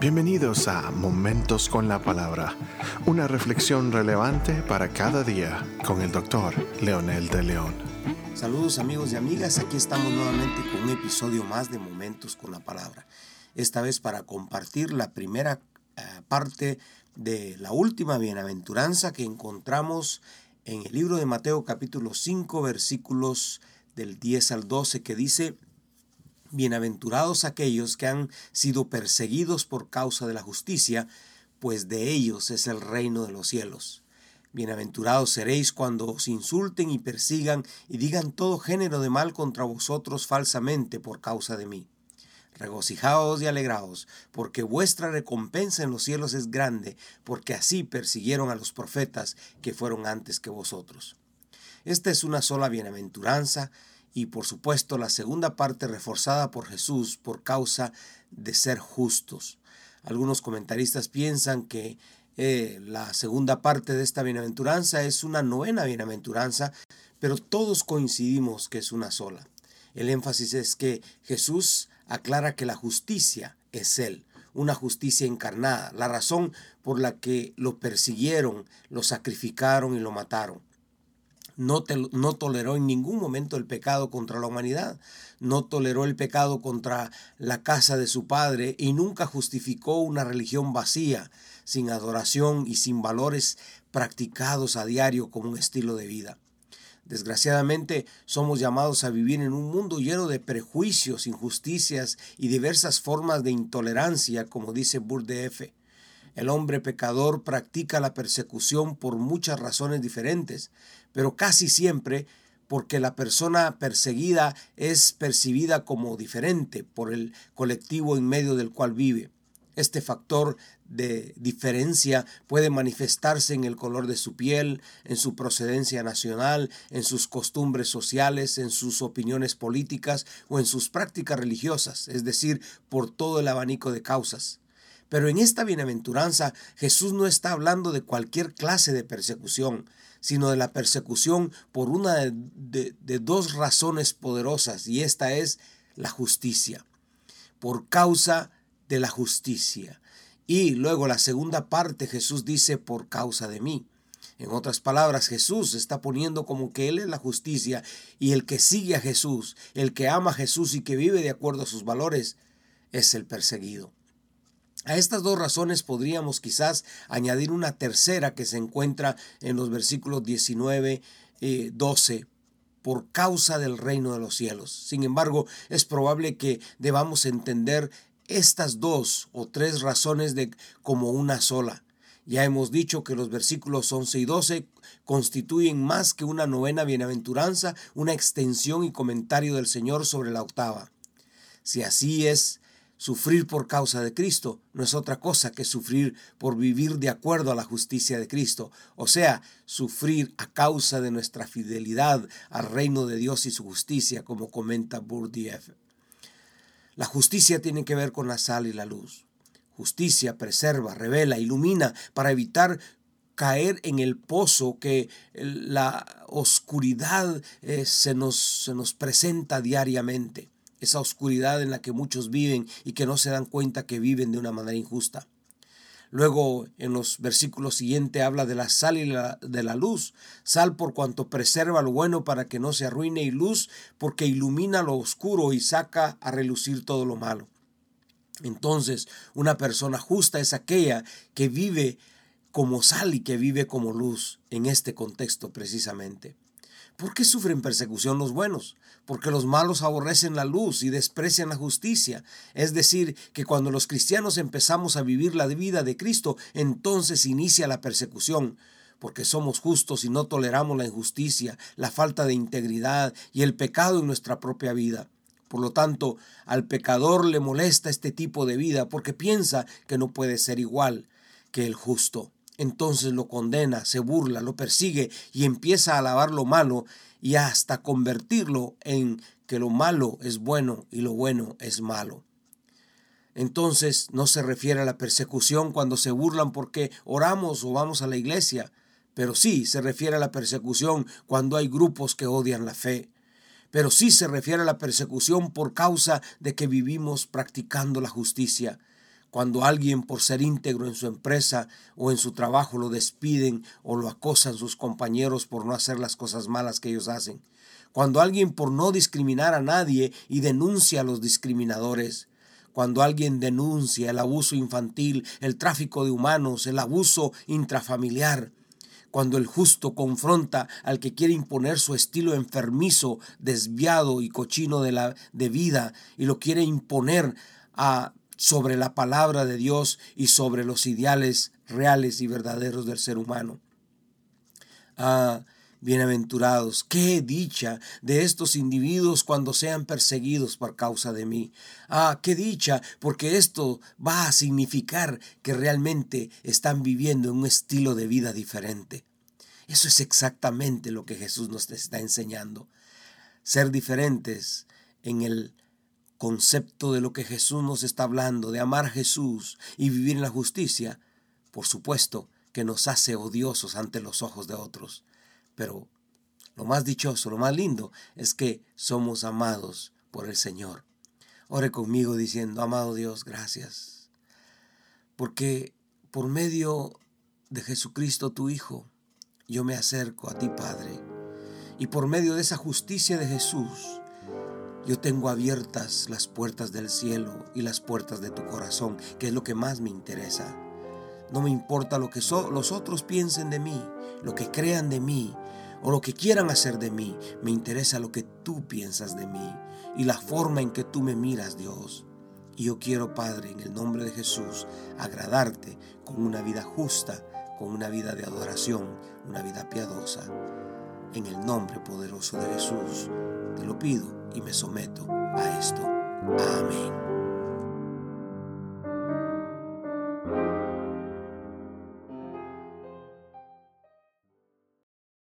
Bienvenidos a Momentos con la Palabra, una reflexión relevante para cada día con el doctor Leonel de León. Saludos amigos y amigas, aquí estamos nuevamente con un episodio más de Momentos con la Palabra. Esta vez para compartir la primera eh, parte de la última bienaventuranza que encontramos en el libro de Mateo capítulo 5 versículos del 10 al 12 que dice, Bienaventurados aquellos que han sido perseguidos por causa de la justicia, pues de ellos es el reino de los cielos. Bienaventurados seréis cuando os insulten y persigan y digan todo género de mal contra vosotros falsamente por causa de mí. Regocijaos y alegraos, porque vuestra recompensa en los cielos es grande, porque así persiguieron a los profetas que fueron antes que vosotros. Esta es una sola bienaventuranza y por supuesto la segunda parte reforzada por Jesús por causa de ser justos. Algunos comentaristas piensan que eh, la segunda parte de esta bienaventuranza es una novena bienaventuranza, pero todos coincidimos que es una sola. El énfasis es que Jesús aclara que la justicia es Él, una justicia encarnada, la razón por la que lo persiguieron, lo sacrificaron y lo mataron no, no, toleró en ningún momento el pecado contra la humanidad, no toleró el pecado contra la casa de su padre y nunca justificó una religión vacía, sin adoración y sin valores practicados a diario como un estilo de vida. Desgraciadamente somos llamados a vivir en un mundo lleno de prejuicios, injusticias y diversas formas de intolerancia, como dice Burde El hombre pecador practica la persecución por muchas razones diferentes, pero casi siempre porque la persona perseguida es percibida como diferente por el colectivo en medio del cual vive. Este factor de diferencia puede manifestarse en el color de su piel, en su procedencia nacional, en sus costumbres sociales, en sus opiniones políticas o en sus prácticas religiosas, es decir, por todo el abanico de causas. Pero en esta bienaventuranza Jesús no está hablando de cualquier clase de persecución, sino de la persecución por una de, dos razones poderosas, y esta es la justicia, por causa de la justicia. Y luego la segunda parte Jesús dice por causa de mí. En otras palabras, Jesús está poniendo como que Él es la justicia y el que sigue a Jesús, el que ama a Jesús y que vive de acuerdo a sus valores, es el perseguido. A estas dos razones podríamos quizás añadir una tercera que se encuentra en los versículos 19 y 12 por causa del reino de los cielos. Sin embargo, es probable que debamos entender estas dos o tres razones de como una sola. Ya hemos dicho que los versículos 11 y 12 constituyen más que una novena bienaventuranza, una extensión y comentario del Señor sobre la octava. Si así es, Sufrir por causa de Cristo no es otra cosa que sufrir por vivir de acuerdo a la justicia de Cristo, o sea, sufrir a causa de nuestra fidelidad al reino de Dios y su justicia, como comenta Burdieff. La justicia tiene que ver con la sal y la luz. Justicia preserva, revela, ilumina para evitar caer en el pozo que la oscuridad eh, se, nos, se nos presenta diariamente esa oscuridad en la que muchos viven y que no se dan cuenta que viven de una manera injusta. Luego en los versículos siguientes habla de la sal y de la luz. Sal por cuanto preserva lo bueno para que no se arruine y luz porque ilumina lo oscuro y saca a relucir todo lo malo. Entonces una persona justa es aquella que vive como sal y que vive como luz en este contexto precisamente. ¿Por qué sufren persecución los buenos? Porque los malos aborrecen la luz y desprecian la justicia. Es decir, que cuando los cristianos empezamos a vivir la vida de Cristo, entonces inicia la persecución porque somos justos y no toleramos la injusticia, la falta de integridad y el pecado en nuestra propia vida. Por lo tanto, al pecador le molesta este tipo de vida porque piensa que no puede ser igual que el justo entonces lo condena, se burla, lo persigue y empieza a alabar lo malo y hasta convertirlo en que lo malo es bueno y lo bueno es malo. Entonces no se refiere a la persecución cuando se burlan porque oramos o vamos a la iglesia, pero sí se refiere a la persecución cuando hay grupos que odian la fe. Pero sí se refiere a la persecución por causa de que vivimos practicando la justicia cuando alguien por ser íntegro en su empresa o en su trabajo lo despiden o lo acosan sus compañeros por no hacer las cosas malas que ellos hacen, cuando alguien por no discriminar a nadie y denuncia a los discriminadores, cuando alguien denuncia el abuso infantil, el tráfico de humanos, el abuso intrafamiliar, cuando el justo confronta al que quiere imponer su estilo enfermizo, desviado y cochino de, la, de vida y lo quiere imponer a, sobre la palabra de Dios y sobre los ideales reales y verdaderos del ser humano. Ah, Bienaventurados, qué dicha de estos individuos cuando sean perseguidos por causa de mí. Ah, qué dicha, porque esto va a significar que realmente están viviendo un estilo de vida diferente. Eso es exactamente lo que Jesús nos está enseñando. Ser diferentes en el concepto de lo que Jesús nos está hablando, de amar a Jesús y vivir en la justicia, por supuesto que nos hace odiosos ante los ojos de otros. Pero lo más dichoso, lo más lindo es que somos amados por el Señor. Ore conmigo diciendo, amado Dios, gracias. Porque por medio de Jesucristo tu Hijo, yo me acerco a ti, Padre. Y por medio de esa justicia de Jesús, yo tengo abiertas las puertas del cielo y las puertas de tu corazón, que es lo que más me interesa. No me importa lo que los otros piensen de mí, lo que crean de mí, o lo que quieran hacer de mí. Me interesa lo que tú piensas de mí y la forma en que tú me miras, Dios. Y yo quiero, Padre, en el nombre de Jesús, agradarte con una vida justa, con una vida de adoración, una vida piadosa. En el nombre poderoso de Jesús, te lo pido y me someto a esto. Amén.